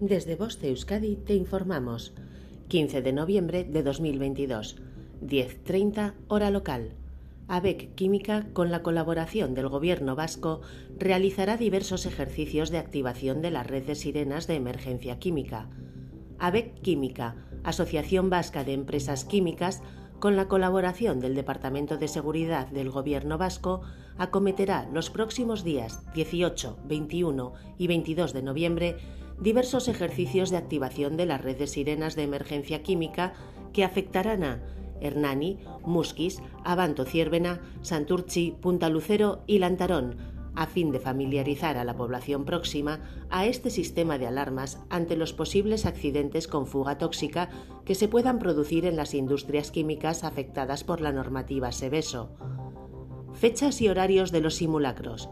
Desde Voste Euskadi te informamos. 15 de noviembre de 2022, 10.30 hora local. ABEC Química, con la colaboración del Gobierno vasco, realizará diversos ejercicios de activación de la red de sirenas de emergencia química. ABEC Química, Asociación Vasca de Empresas Químicas, con la colaboración del Departamento de Seguridad del Gobierno vasco, acometerá los próximos días 18, 21 y 22 de noviembre diversos ejercicios de activación de la red de sirenas de emergencia química que afectarán a Hernani, Musquis, Abanto Ciervena, Santurchi, Punta Lucero y Lantarón, a fin de familiarizar a la población próxima a este sistema de alarmas ante los posibles accidentes con fuga tóxica que se puedan producir en las industrias químicas afectadas por la normativa SEBESO. Fechas y horarios de los simulacros.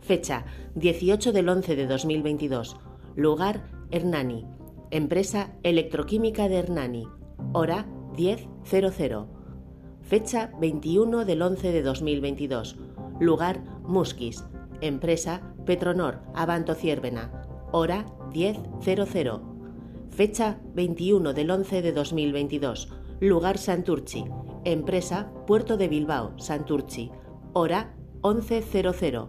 Fecha 18 del 11 de 2022. Lugar Hernani. Empresa Electroquímica de Hernani. Hora 10.00. Fecha 21 del 11 de 2022. Lugar Musquis. Empresa Petronor Abanto Ciervena. Hora 10.00. Fecha 21 del 11 de 2022. Lugar Santurchi. Empresa Puerto de Bilbao, Santurchi. Hora 11.00.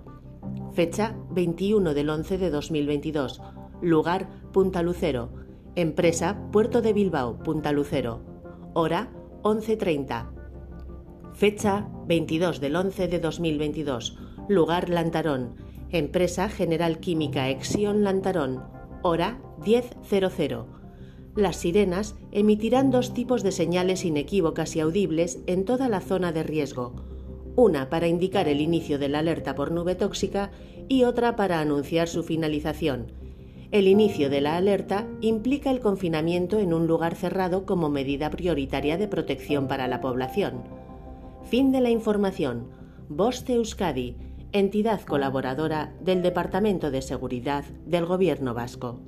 Fecha 21 del 11 de 2022. Lugar Punta Lucero. Empresa Puerto de Bilbao, Punta Lucero. Hora 11.30. Fecha 22 del 11 de 2022. Lugar Lantarón. Empresa General Química Exión Lantarón. Hora 10.00. Las sirenas emitirán dos tipos de señales inequívocas y audibles en toda la zona de riesgo. Una para indicar el inicio de la alerta por nube tóxica y otra para anunciar su finalización. El inicio de la alerta implica el confinamiento en un lugar cerrado como medida prioritaria de protección para la población. Fin de la información. Boste Euskadi, entidad colaboradora del Departamento de Seguridad del Gobierno Vasco.